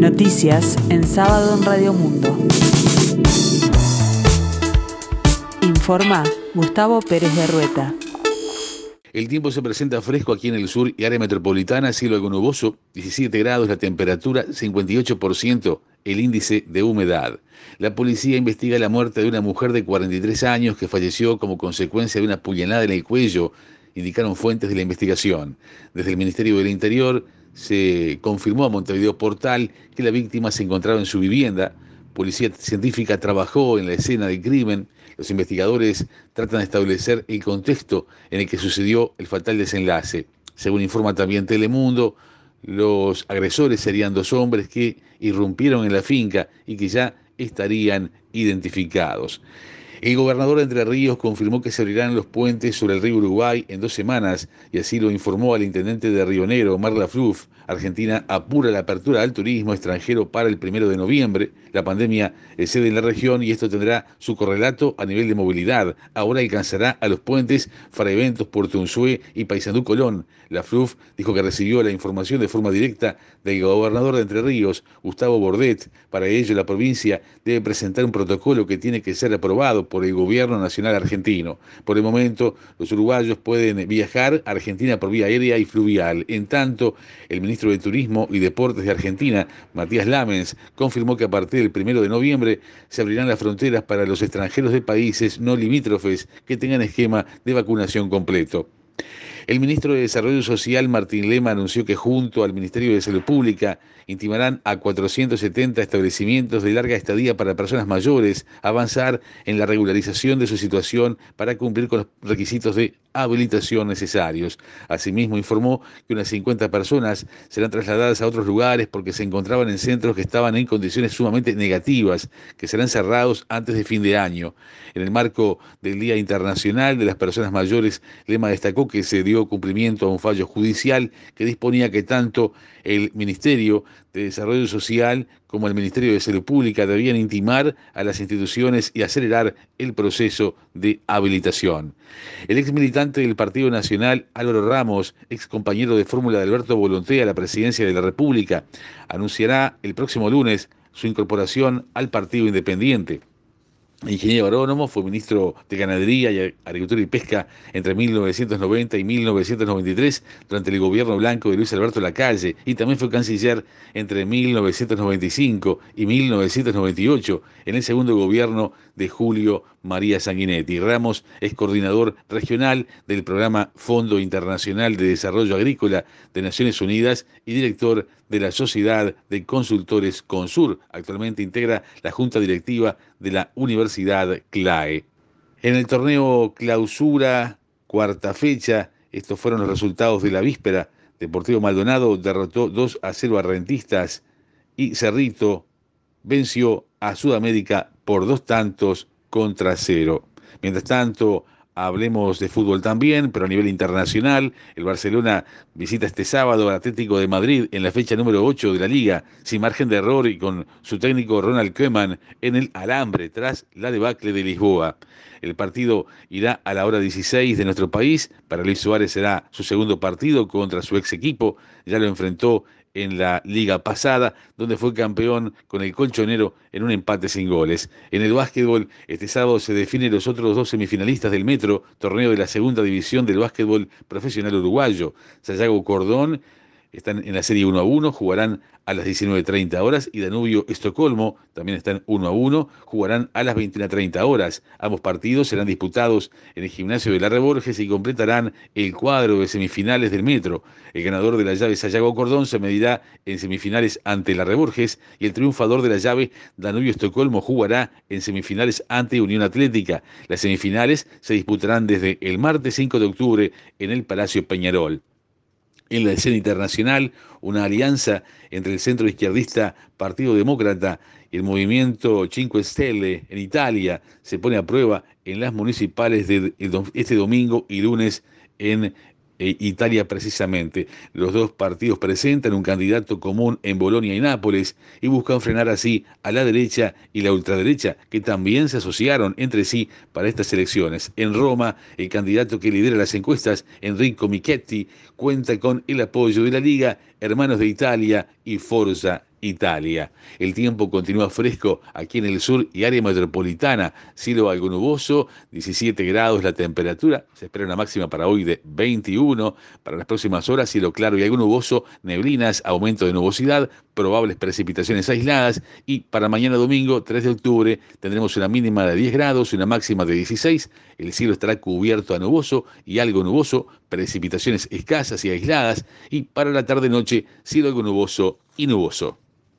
Noticias en sábado en Radio Mundo. Informa Gustavo Pérez de Rueta. El tiempo se presenta fresco aquí en el sur y área metropolitana, cielo algo nuboso, 17 grados la temperatura, 58% el índice de humedad. La policía investiga la muerte de una mujer de 43 años que falleció como consecuencia de una puñalada en el cuello, indicaron fuentes de la investigación. Desde el Ministerio del Interior se confirmó a Montevideo Portal que la víctima se encontraba en su vivienda. Policía científica trabajó en la escena del crimen. Los investigadores tratan de establecer el contexto en el que sucedió el fatal desenlace. Según informa también Telemundo, los agresores serían dos hombres que irrumpieron en la finca y que ya estarían identificados. El gobernador de Entre Ríos confirmó que se abrirán los puentes sobre el río Uruguay en dos semanas y así lo informó al intendente de Río Negro, Marla Fluf. Argentina apura la apertura al turismo extranjero para el primero de noviembre. La pandemia excede en la región y esto tendrá su correlato a nivel de movilidad. Ahora alcanzará a los puentes para eventos Puerto Unzué y Paysandú Colón. La FLUF dijo que recibió la información de forma directa del gobernador de Entre Ríos, Gustavo Bordet. Para ello, la provincia debe presentar un protocolo que tiene que ser aprobado por el gobierno nacional argentino. Por el momento, los uruguayos pueden viajar a Argentina por vía aérea y fluvial. En tanto, el ministro de Turismo y Deportes de Argentina, Matías Lamens, confirmó que a partir del primero de noviembre se abrirán las fronteras para los extranjeros de países no limítrofes que tengan esquema de vacunación completo. El ministro de Desarrollo Social, Martín Lema, anunció que junto al Ministerio de Salud Pública intimarán a 470 establecimientos de larga estadía para personas mayores a avanzar en la regularización de su situación para cumplir con los requisitos de habilitación necesarios. Asimismo, informó que unas 50 personas serán trasladadas a otros lugares porque se encontraban en centros que estaban en condiciones sumamente negativas, que serán cerrados antes de fin de año. En el marco del Día Internacional de las Personas Mayores, Lema destacó que se dio cumplimiento a un fallo judicial que disponía que tanto el Ministerio de Desarrollo Social como el Ministerio de Salud Pública debían intimar a las instituciones y acelerar el proceso de habilitación. El ex militante del Partido Nacional, Álvaro Ramos, ex compañero de fórmula de Alberto Volonté a la presidencia de la República, anunciará el próximo lunes su incorporación al Partido Independiente. Ingeniero agrónomo, fue ministro de Ganadería Agricultura y Pesca entre 1990 y 1993 durante el gobierno blanco de Luis Alberto Lacalle y también fue canciller entre 1995 y 1998 en el segundo gobierno de Julio María Sanguinetti. Ramos es coordinador regional del programa Fondo Internacional de Desarrollo Agrícola de Naciones Unidas y director de la Sociedad de Consultores Consur. Actualmente integra la Junta Directiva de la Universidad CLAE. En el torneo Clausura, cuarta fecha, estos fueron los resultados de la víspera. Deportivo Maldonado derrotó 2 a 0 a Rentistas y Cerrito venció a Sudamérica por dos tantos contra cero. Mientras tanto, Hablemos de fútbol también, pero a nivel internacional, el Barcelona visita este sábado al Atlético de Madrid en la fecha número 8 de la liga, sin margen de error y con su técnico Ronald Koeman en el alambre tras la debacle de Lisboa. El partido irá a la hora 16 de nuestro país. Para Luis Suárez será su segundo partido contra su ex equipo. Ya lo enfrentó en la liga pasada, donde fue campeón con el colchonero en un empate sin goles. En el básquetbol, este sábado se definen los otros dos semifinalistas del Metro, torneo de la segunda división del básquetbol profesional uruguayo. Sayago Cordón están en la serie 1 a 1, jugarán a las 19.30 horas y Danubio Estocolmo también están 1 a 1, jugarán a las 21.30 horas. Ambos partidos serán disputados en el gimnasio de la Reborges y completarán el cuadro de semifinales del Metro. El ganador de la llave Sayago Cordón se medirá en semifinales ante la Reborges y el triunfador de la llave Danubio Estocolmo jugará en semifinales ante Unión Atlética. Las semifinales se disputarán desde el martes 5 de octubre en el Palacio Peñarol en la escena internacional, una alianza entre el centro izquierdista Partido Demócrata y el movimiento Cinque Stelle en Italia se pone a prueba en las municipales de este domingo y lunes en e Italia precisamente. Los dos partidos presentan un candidato común en Bolonia y Nápoles y buscan frenar así a la derecha y la ultraderecha, que también se asociaron entre sí para estas elecciones. En Roma, el candidato que lidera las encuestas, Enrico Michetti, cuenta con el apoyo de la Liga, Hermanos de Italia y Forza Italia. El tiempo continúa fresco aquí en el sur y área metropolitana. Cielo algo nuboso, 17 grados la temperatura. Se espera una máxima para hoy de 21. Para las próximas horas, cielo claro y algo nuboso, neblinas, aumento de nubosidad, probables precipitaciones aisladas. Y para mañana domingo, 3 de octubre, tendremos una mínima de 10 grados y una máxima de 16. El cielo estará cubierto a nuboso y algo nuboso, precipitaciones escasas y aisladas. Y para la tarde-noche, cielo algo nuboso y nuboso.